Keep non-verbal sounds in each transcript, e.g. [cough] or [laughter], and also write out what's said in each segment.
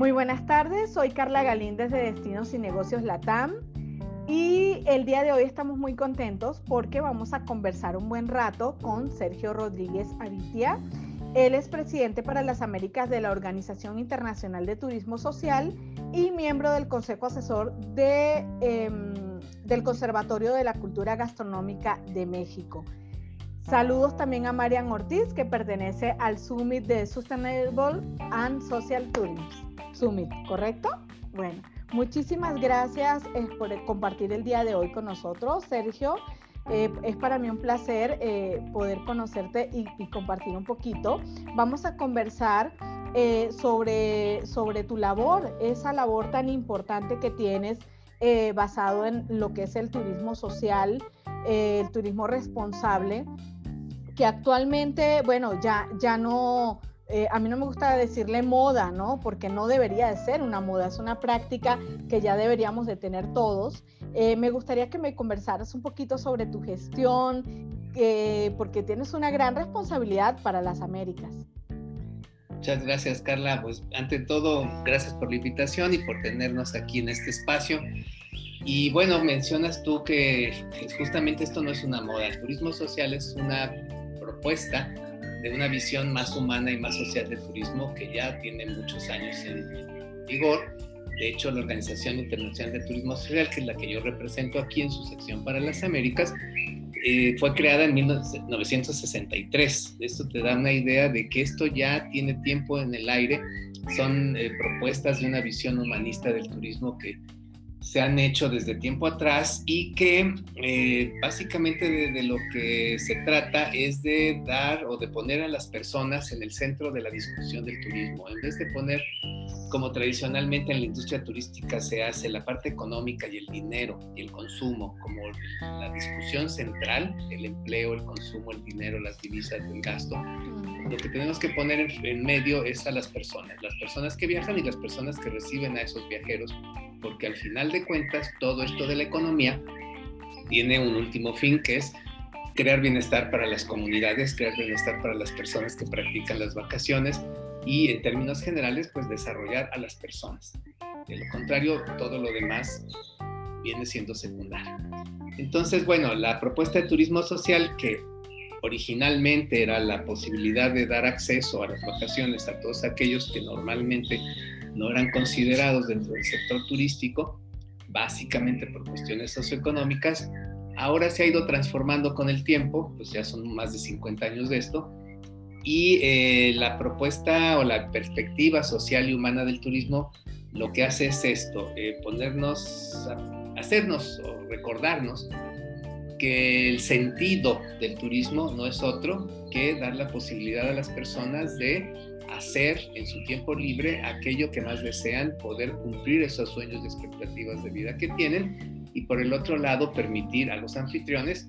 Muy buenas tardes, soy Carla Galíndez de Destinos y Negocios Latam y el día de hoy estamos muy contentos porque vamos a conversar un buen rato con Sergio Rodríguez Avitia. Él es presidente para las Américas de la Organización Internacional de Turismo Social y miembro del Consejo Asesor em, del Conservatorio de la Cultura Gastronómica de México. Saludos también a Marian Ortiz, que pertenece al Summit de Sustainable and Social Tourism. ¿Correcto? Bueno, muchísimas gracias eh, por compartir el día de hoy con nosotros, Sergio. Eh, es para mí un placer eh, poder conocerte y, compartir un poquito. Vamos a conversar sobre, sobre tu labor, esa labor tan importante que tienes basado en lo que es el turismo social, el turismo responsable que actualmente, bueno, ya, ya no, eh, a mí no me gusta decirle moda, ¿no? Porque no debería de ser una moda, es una práctica que ya deberíamos de tener todos. Eh, me gustaría que me conversaras un poquito sobre tu gestión, porque tienes una gran responsabilidad para las Américas. Muchas gracias, Carla. Pues ante todo, gracias por la invitación y por tenernos aquí en este espacio. Y bueno, mencionas tú que justamente esto no es una moda, el turismo social es una propuesta de una visión más humana y más social del turismo que ya tiene muchos años en vigor. De hecho, la Organización Internacional de Turismo Social, que es la que yo represento aquí en su sección para las Américas, eh, fue creada en 1963. Esto te da una idea de que esto ya tiene tiempo en el aire. Son eh, propuestas de una visión humanista del turismo que se han hecho desde tiempo atrás y que eh, básicamente de, lo que se trata es de dar o de poner a las personas en el centro de la discusión del turismo, en vez de poner como tradicionalmente en la industria turística se hace la parte económica y el dinero y el consumo como la discusión central, el empleo, el consumo, el dinero, las divisas, el gasto. Lo que tenemos que poner en medio es a las personas, las personas que viajan y las personas que reciben a esos viajeros porque al final de cuentas todo esto de la economía tiene un último fin que es crear bienestar para las comunidades, crear bienestar para las personas que practican las vacaciones y en términos generales pues desarrollar a las personas. De lo contrario, todo lo demás viene siendo secundario. Entonces, bueno, la propuesta de turismo social que originalmente era la posibilidad de dar acceso a las vacaciones a todos aquellos que normalmente no eran considerados dentro del sector turístico, básicamente por cuestiones socioeconómicas, ahora se ha ido transformando con el tiempo, pues ya son más de 50 años de esto, y eh, la propuesta o la perspectiva social y humana del turismo lo que hace es esto, eh, ponernos, hacernos o recordarnos que el sentido del turismo no es otro que dar la posibilidad a las personas de hacer en su tiempo libre aquello que más desean, poder cumplir esos sueños y expectativas de vida que tienen y por el otro lado permitir a los anfitriones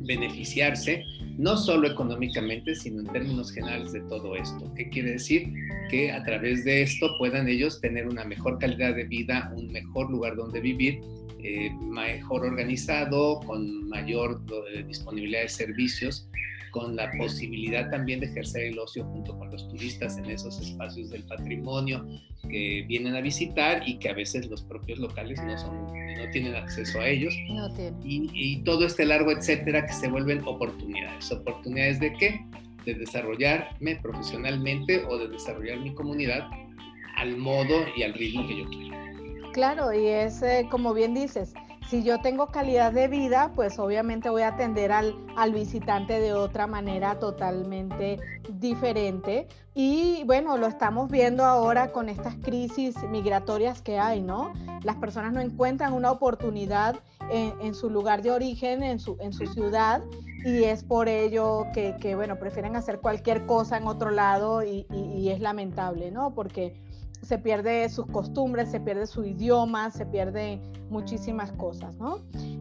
beneficiarse no solo económicamente, sino en términos generales de todo esto. ¿Qué quiere decir? Que a través de esto puedan ellos tener una mejor calidad de vida, un mejor lugar donde vivir, eh, mejor organizado, con mayor eh, disponibilidad de servicios con la posibilidad también de ejercer el ocio junto con los turistas en esos espacios del patrimonio que vienen a visitar y que a veces los propios locales no, son, no tienen acceso a ellos. No tienen. Y, y todo este largo etcétera que se vuelven oportunidades. ¿Oportunidades de qué? De desarrollarme profesionalmente o de desarrollar mi comunidad al modo y al ritmo que yo quiero. Claro, y es eh, como bien dices, si yo tengo calidad de vida, pues obviamente voy a atender al, visitante de otra manera totalmente diferente. Y bueno, lo estamos viendo ahora con estas crisis migratorias que hay, ¿no? Las personas no encuentran una oportunidad en, su lugar de origen, en su, ciudad, y es por ello que, que bueno, prefieren hacer cualquier cosa en otro lado y, y es lamentable, ¿no? Porque se pierde sus costumbres, se pierde su idioma, se pierde muchísimas cosas, ¿no?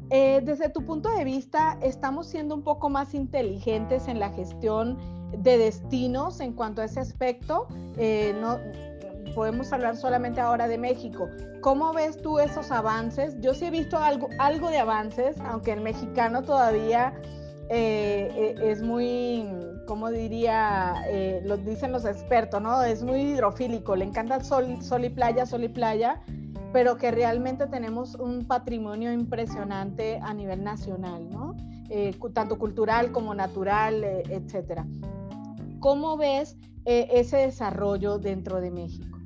Eh, desde tu punto de vista, ¿estamos siendo un poco más inteligentes en la gestión de destinos en cuanto a ese aspecto? Eh, no, podemos hablar solamente ahora de México. ¿Cómo ves tú esos avances? Yo sí he visto algo, algo de avances, aunque el mexicano todavía eh, es muy, ¿cómo diría? Eh, lo dicen los expertos, ¿no? Es muy hidrofílico, le encanta sol, sol y playa, sol y playa, pero que realmente tenemos un patrimonio impresionante a nivel nacional, ¿no? tanto cultural como natural, etcétera. ¿Cómo ves ese desarrollo dentro de México?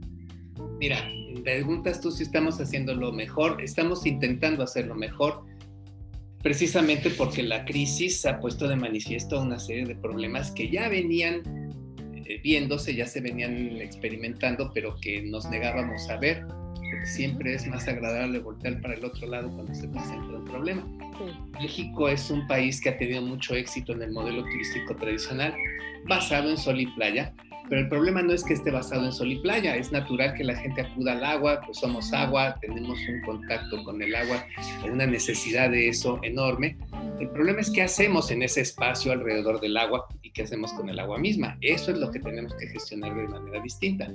Mira, preguntas tú si estamos haciendo lo mejor, estamos intentando hacerlo mejor precisamente porque la crisis ha puesto de manifiesto una serie de problemas que ya venían eh, viéndose, ya se venían experimentando, pero que nos negábamos a ver, porque siempre es más agradable voltear para el otro lado cuando se presenta un problema. México es un país que ha tenido mucho éxito en el modelo turístico tradicional, basado en sol y playa, pero el problema no es que esté basado en sol y playa, es natural que la gente acuda al agua, pues somos agua, tenemos un contacto con el agua, una necesidad de eso enorme. El problema es qué hacemos en ese espacio alrededor del agua y qué hacemos con el agua misma. Eso es lo que tenemos que gestionar de manera distinta.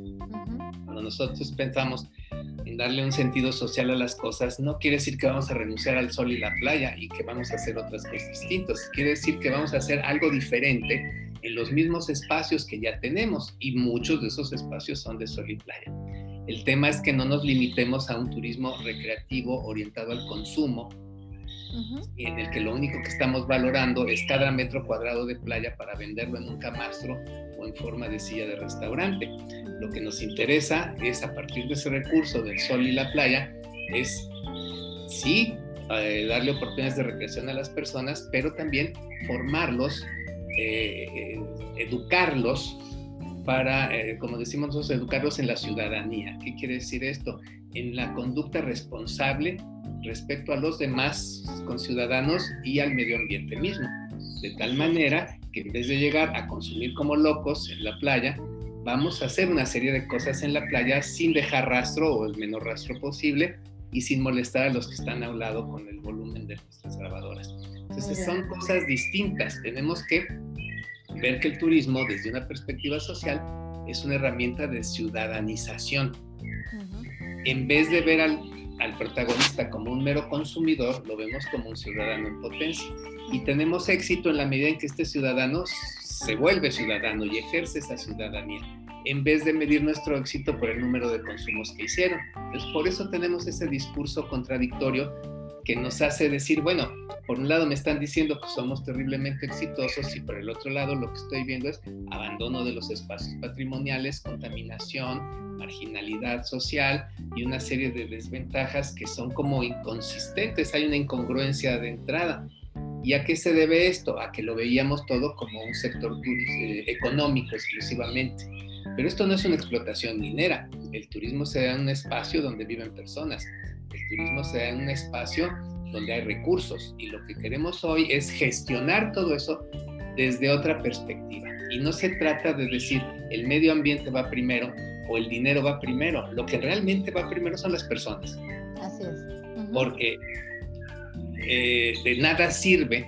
Cuando nosotros pensamos en darle un sentido social a las cosas, no quiere decir que vamos a renunciar al sol y la playa y que vamos a hacer otras cosas distintas. Quiere decir que vamos a hacer algo diferente en los mismos espacios que ya tenemos y muchos de esos espacios son de sol y playa. El tema es que no nos limitemos a un turismo recreativo orientado al consumo, en el que lo único que estamos valorando es cada metro cuadrado de playa para venderlo en un camastro o en forma de silla de restaurante. Lo que nos interesa es a partir de ese recurso del sol y la playa, es sí eh, darle oportunidades de recreación a las personas, pero también formarlos eh, educarlos para, eh, como decimos nosotros, educarlos en la ciudadanía. ¿Qué quiere decir esto? En la conducta responsable respecto a los demás conciudadanos y al medio ambiente mismo. De tal manera que en vez de llegar a consumir como locos en la playa, vamos a hacer una serie de cosas en la playa sin dejar rastro o el menor rastro posible y sin molestar a los que están a un lado con el volumen de nuestras grabadoras. Entonces son cosas distintas. Tenemos que ver que el turismo desde una perspectiva social es una herramienta de ciudadanización. En vez de ver al, al, protagonista como un mero consumidor, lo vemos como un ciudadano en potencia. Y tenemos éxito en la medida en que este ciudadano se vuelve ciudadano y ejerce esa ciudadanía, en vez de medir nuestro éxito por el número de consumos que hicieron. Por eso tenemos ese discurso contradictorio que nos hace decir, bueno, por un lado me están diciendo que somos terriblemente exitosos y por el otro lado lo que estoy viendo es abandono de los espacios patrimoniales, contaminación, marginalidad social y una serie de desventajas que son como inconsistentes, hay una incongruencia de entrada. ¿Y a qué se debe esto? A que lo veíamos todo como un sector eh, económico exclusivamente. Pero esto no es una explotación minera. El turismo se da en un espacio donde viven personas el turismo se da en un espacio donde hay recursos y lo que queremos hoy es gestionar todo eso desde otra perspectiva. Y no se trata de decir el medio ambiente va primero o el dinero va primero. Lo que realmente va primero son las personas. Así es. Porque eh, de nada sirve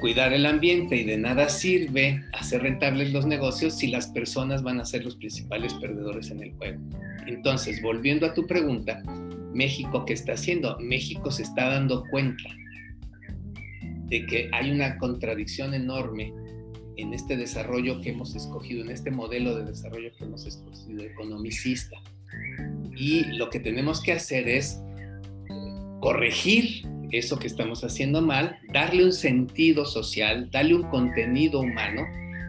cuidar el ambiente y de nada sirve hacer rentables los negocios si las personas van a ser los principales perdedores en el juego. Entonces, volviendo a tu pregunta, México, ¿qué está haciendo? México se está dando cuenta de que hay una contradicción enorme en este desarrollo que hemos escogido, en este modelo de desarrollo que hemos escogido, economicista. Y lo que tenemos que hacer es corregir eso que estamos haciendo mal, darle un sentido social, darle un contenido humano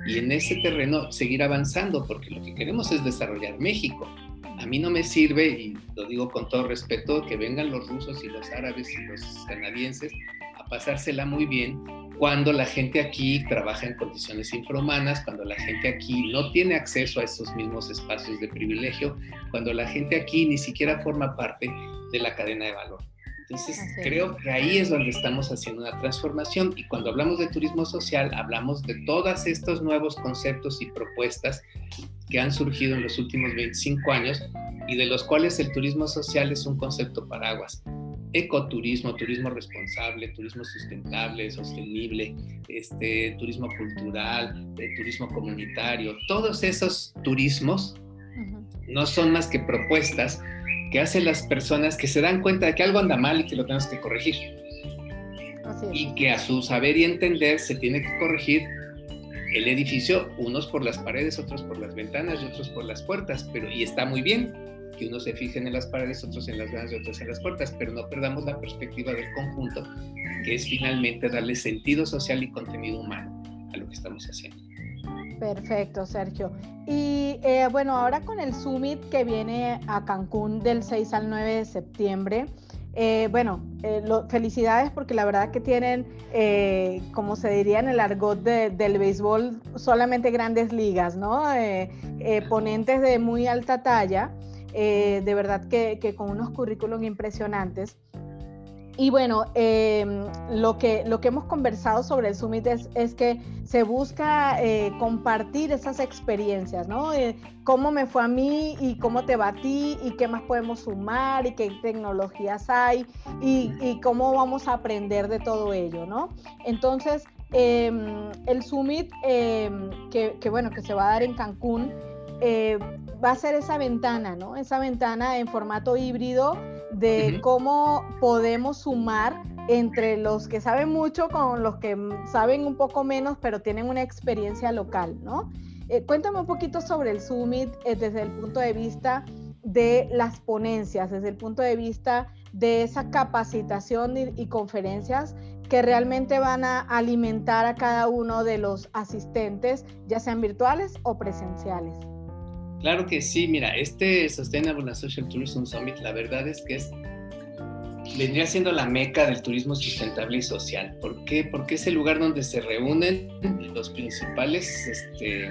y en ese terreno seguir avanzando, porque lo que queremos es desarrollar México a mí no me sirve, y lo digo con todo respeto, que vengan los rusos y los árabes y los canadienses a pasársela muy bien cuando la gente aquí trabaja en condiciones infrahumanas, cuando la gente aquí no tiene acceso a esos mismos espacios de privilegio, cuando la gente aquí ni siquiera forma parte de la cadena de valor. Entonces, creo que ahí es donde estamos haciendo una transformación. Y cuando hablamos de turismo social, hablamos de todos estos nuevos conceptos y propuestas que han surgido en los últimos 25 años y de los cuales el turismo social es un concepto paraguas. Ecoturismo, turismo responsable, turismo sustentable, sostenible, este, turismo cultural, eh, turismo comunitario, todos esos turismos no son más que propuestas que hacen las personas que se dan cuenta de que algo anda mal y que lo tenemos que corregir. y que a su saber y entender se tiene que corregir el edificio, unos por las paredes, otros por las ventanas y otros por las puertas, pero y está muy bien que unos se fijen en las paredes, otros en las ventanas y otros en las puertas, pero no perdamos la perspectiva del conjunto, que es finalmente darle sentido social y contenido humano a lo que estamos haciendo. Perfecto, Sergio. Y eh, bueno, ahora con el Summit que viene a Cancún del 6 al 9 de septiembre, eh, bueno, eh, felicidades porque la verdad que tienen, como se diría en el argot del béisbol, solamente grandes ligas, ¿no? ponentes de muy alta talla, de verdad que, que con unos currículums impresionantes. Y bueno, em, lo, que, lo que hemos conversado sobre el Summit es, que se busca eh, compartir esas experiencias, ¿no? Eh, cómo me fue a mí y cómo te va a ti y qué más podemos sumar y qué tecnologías hay y, cómo vamos a aprender de todo ello, ¿no? Entonces, em, el Summit em, que, bueno, que se va a dar en Cancún eh, va a ser esa ventana, ¿no? Esa ventana en formato híbrido de cómo podemos sumar entre los que saben mucho con los que saben un poco menos, pero tienen una experiencia local, ¿no? Eh, cuéntame un poquito sobre el Summit eh, desde el punto de vista de las ponencias, desde el punto de vista de esa capacitación y conferencias que realmente van a alimentar a cada uno de los asistentes, ya sean virtuales o presenciales. Claro que sí, mira, este Sustainable Social Tourism Summit, la verdad es que es, vendría siendo la meca del turismo sustentable y social. ¿Por qué? Porque es el lugar donde se reúnen los principales este,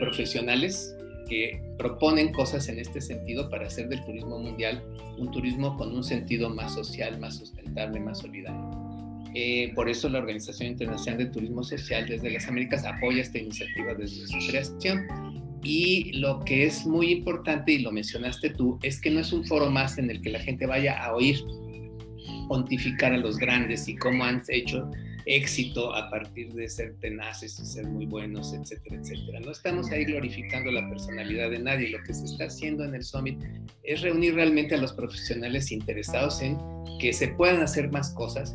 profesionales que proponen cosas en este sentido para hacer del turismo mundial un turismo con un sentido más social, más sustentable, más solidario. Eh, por eso la Organización Internacional de Turismo Social desde las Américas apoya esta iniciativa desde su creación y lo que es muy importante, y lo mencionaste tú, es que no es un foro más en el que la gente vaya a oír pontificar a los grandes y cómo han hecho éxito a partir de ser tenaces y ser muy buenos, etcétera, etcétera. No estamos ahí glorificando la personalidad de nadie. Lo que se está haciendo en el Summit es reunir realmente a los profesionales interesados en que se puedan hacer más cosas.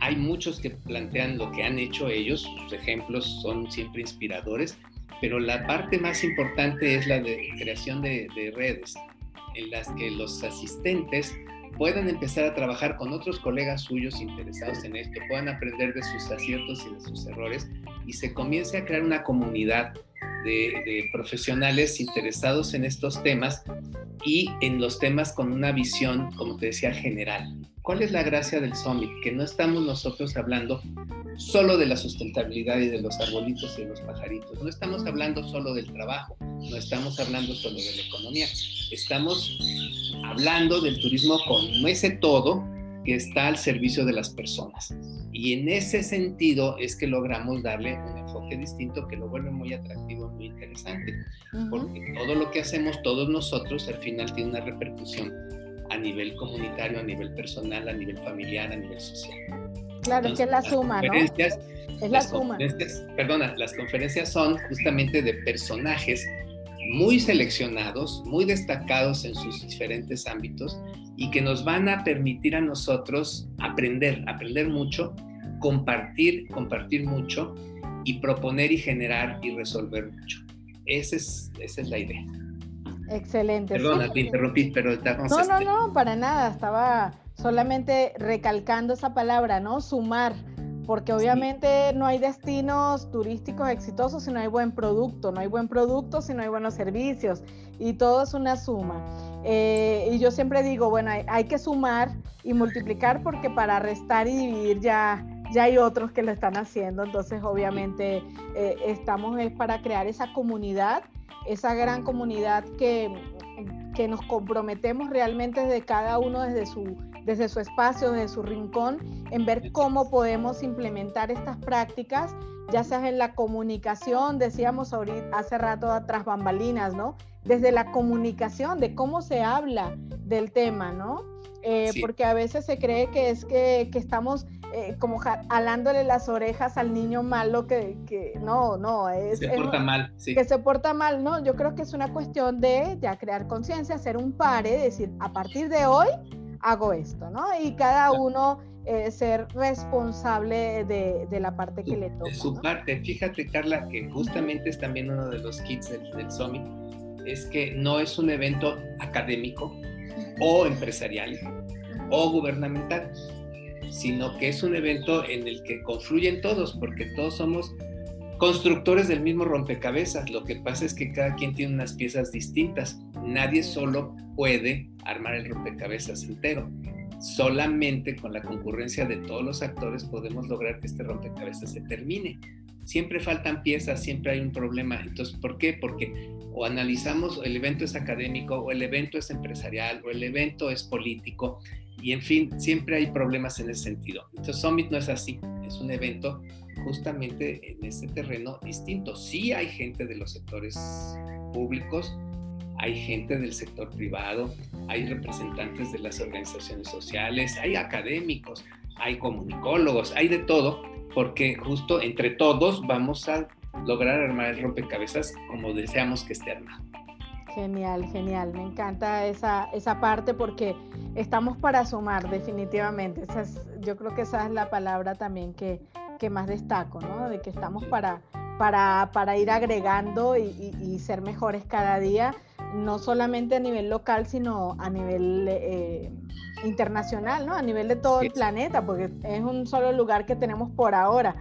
Hay muchos que plantean lo que han hecho ellos, sus ejemplos son siempre inspiradores, pero la parte más importante es la de creación de, redes en las que los asistentes puedan empezar a trabajar con otros colegas suyos interesados en esto, puedan aprender de sus aciertos y de sus errores y se comience a crear una comunidad de, de, profesionales interesados en estos temas y en los temas con una visión, como te decía, general. ¿Cuál es la gracia del Summit? Que no estamos nosotros hablando solo de la sustentabilidad y de los arbolitos y de los pajaritos. No estamos hablando solo del trabajo, no estamos hablando solo de la economía. Estamos hablando del turismo con ese todo que está al servicio de las personas. Y en ese sentido es que logramos darle un enfoque distinto que lo vuelve muy atractivo, muy interesante. Porque todo lo que hacemos todos nosotros al final tiene una repercusión a nivel comunitario, a nivel personal, a nivel familiar, a nivel social. Claro, que es la suma, ¿no? Es la suma. Perdona, las conferencias son justamente de personajes muy seleccionados, muy destacados en sus diferentes ámbitos y que nos van a permitir a nosotros aprender, aprender mucho, compartir, compartir mucho y proponer y generar y resolver mucho. Esa es, esa es la idea. Excelente. Perdona, te interrumpí, pero estamos... No, no, no, para nada, estaba solamente recalcando esa palabra, ¿no? Sumar, porque obviamente no hay destinos turísticos exitosos si no hay buen producto, no hay buen producto si no hay buenos servicios, y todo es una suma. Eh, y yo siempre digo, bueno, hay, que sumar y multiplicar porque para restar y dividir ya, ya hay otros que lo están haciendo, entonces obviamente eh, estamos es para crear esa comunidad, esa gran comunidad que, que nos comprometemos realmente desde cada uno desde su desde su espacio, desde su rincón, en ver cómo podemos implementar estas prácticas, ya sea en la comunicación, decíamos ahorita, hace rato tras bambalinas, ¿no? Desde la comunicación, de cómo se habla del tema, ¿no? Eh, porque a veces se cree que es que, estamos eh, como alándole las orejas al niño malo que, que no, no, es... Se porta mal, sí. Que se porta mal, ¿no? Yo creo que es una cuestión de ya crear conciencia, hacer un pare, decir, a partir de hoy hago esto, ¿no? Y cada uno eh, ser responsable de, la parte que le toca. De su parte, fíjate Carla, que justamente es también uno de los kits del, del Summit, es que no es un evento académico o empresarial o gubernamental, sino que es un evento en el que confluyen todos, porque todos somos constructores del mismo rompecabezas. Lo que pasa es que cada quien tiene unas piezas distintas. Nadie solo puede armar el rompecabezas entero. Solamente con la concurrencia de todos los actores podemos lograr que este rompecabezas se termine. Siempre faltan piezas, siempre hay un problema. Entonces, ¿por qué? Porque o analizamos el evento es académico, o el evento es empresarial, o el evento es político, y en fin, siempre hay problemas en ese sentido. Entonces, Summit no es así, es un evento justamente en ese terreno distinto. Sí hay gente de los sectores públicos, hay gente del sector privado, hay representantes de las organizaciones sociales, hay académicos, hay comunicólogos, hay de todo, porque justo entre todos vamos a lograr armar el rompecabezas como deseamos que esté armado. Genial, genial. Me encanta esa, esa parte porque estamos para sumar definitivamente. Esa yo creo que esa es la palabra también que, que más destaco, ¿no? De que estamos para, para, para ir agregando y, ser mejores cada día, no solamente a nivel local, sino a nivel eh, internacional, ¿no? A nivel de todo el planeta, porque es un solo lugar que tenemos por ahora.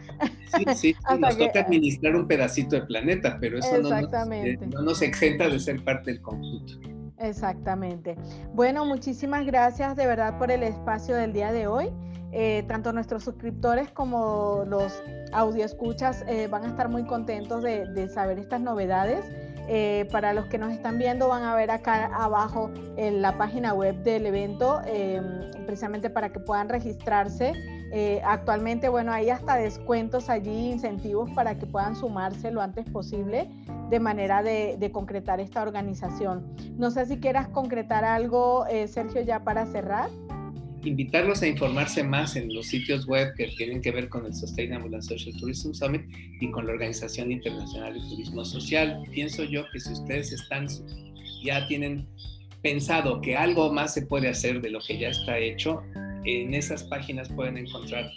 Sí, sí, [laughs] nos toca administrar un pedacito del planeta, pero eso no nos, eh, no nos exenta de ser parte del conjunto. Exactamente. Bueno, muchísimas gracias de verdad por el espacio del día de hoy. Eh, tanto nuestros suscriptores como los audioescuchas eh, van a estar muy contentos de, saber estas novedades. Eh, para los que nos están viendo van a ver acá abajo en la página web del evento, em, precisamente para que puedan registrarse. actualmente, bueno, hay hasta descuentos allí, incentivos para que puedan sumarse lo antes posible de manera de, de concretar esta organización. No sé si quieras concretar algo, Sergio, ya para cerrar invitarlos a informarse más en los sitios web que tienen que ver con el Sustainable and Social Tourism Summit y con la Organización Internacional de Turismo Social. Pienso yo que si ustedes están, ya tienen pensado que algo más se puede hacer de lo que ya está hecho, en esas páginas pueden encontrar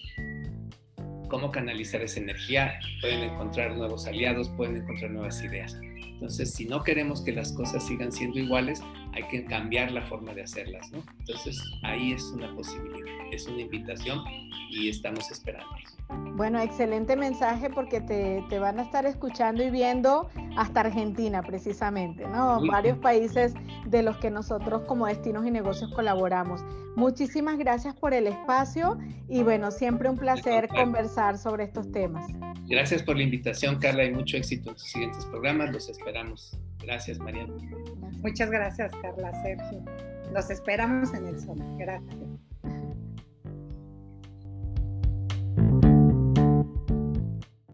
cómo canalizar esa energía, pueden encontrar nuevos aliados, pueden encontrar nuevas ideas. Entonces, si no queremos que las cosas sigan siendo iguales, hay que cambiar la forma de hacerlas, ¿no? Entonces, ahí es una posibilidad, es una invitación y estamos esperando. Bueno, excelente mensaje porque te, te, van a estar escuchando y viendo hasta Argentina precisamente, ¿no? Varios países de los que nosotros como destinos y negocios colaboramos. Muchísimas gracias por el espacio y bueno, siempre un placer conversar sobre estos temas. Gracias por la invitación, Carla, y mucho éxito en tus siguientes programas. Los esperamos. Gracias, Mariana. Muchas gracias, Carla, Sergio. Los esperamos en el Zoom. Gracias.